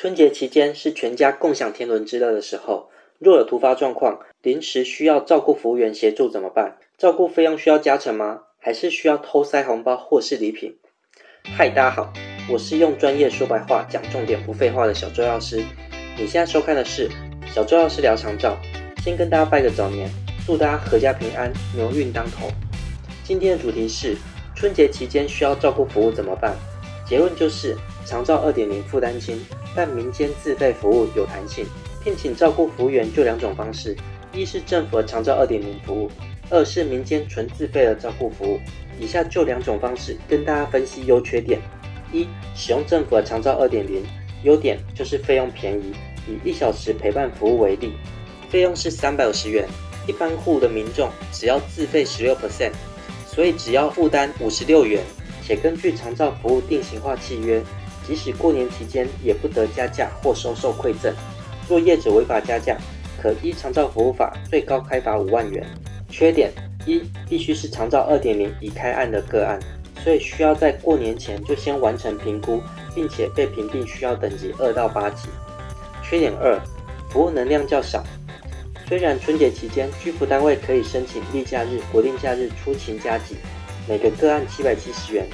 春节期间是全家共享天伦之乐的时候，若有突发状况，临时需要照顾服务员协助怎么办？照顾费用需要加成吗？还是需要偷塞红包或是礼品？嗨，大家好，我是用专业说白话讲重点不废话的小周药师。你现在收看的是小周药师聊长照。先跟大家拜个早年，祝大家阖家平安，牛运当头。今天的主题是春节期间需要照顾服务怎么办？结论就是长照二点零负担轻，但民间自费服务有弹性。聘请照顾服务员就两种方式，一是政府的长照二点零服务，二是民间纯自费的照顾服务。以下就两种方式跟大家分析优缺点。一、使用政府的长照二点零，优点就是费用便宜，以一小时陪伴服务为例。费用是三百五十元，一般户的民众只要自费十六 percent，所以只要负担五十六元，且根据长照服务定型化契约，即使过年期间也不得加价或收受馈赠。若业者违法加价，可依长照服务法最高开罚五万元。缺点一，必须是长照二点零已开案的个案，所以需要在过年前就先完成评估，并且被评定需要等级二到八级。缺点二，服务能量较少。虽然春节期间居服单位可以申请例假日、国定假日出勤加急，每个个案七百七十元，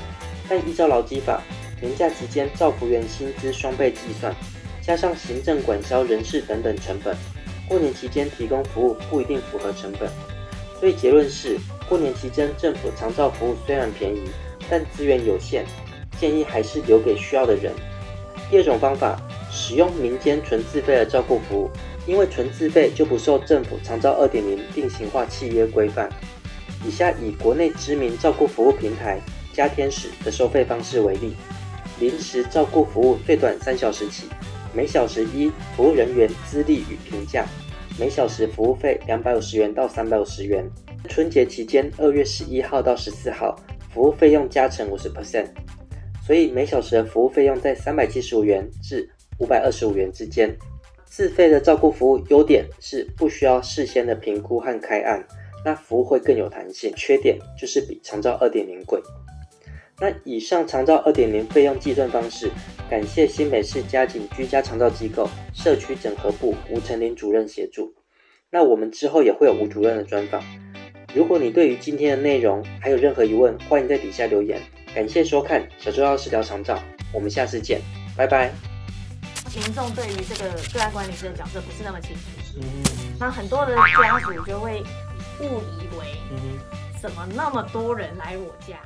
但依照劳基法，年假期间照服员薪资双倍计算，加上行政管销人事等等成本，过年期间提供服务不一定符合成本。所以结论是，过年期间政府长照服务虽然便宜，但资源有限，建议还是留给需要的人。第二种方法，使用民间纯自费的照顾服务。因为纯自费就不受政府长照二点零定型化契约规范。以下以国内知名照顾服务平台家天使的收费方式为例：临时照顾服务最短三小时起，每小时一服务人员资历与评价，每小时服务费两百五十元到三百五十元。春节期间二月十一号到十四号，服务费用加成五十 percent，所以每小时的服务费用在三百七十五元至五百二十五元之间。自费的照顾服务优点是不需要事先的评估和开案，那服务会更有弹性。缺点就是比长照二点零贵。那以上长照二点零费用计算方式，感谢新北市家景居家长照机构社区整合部吴成林主任协助。那我们之后也会有吴主任的专访。如果你对于今天的内容还有任何疑问，欢迎在底下留言。感谢收看小周要师聊长照，我们下次见，拜拜。民众对于这个个案管理师的角色不是那么清楚，那很多的家属就会误以为，怎么那么多人来我家？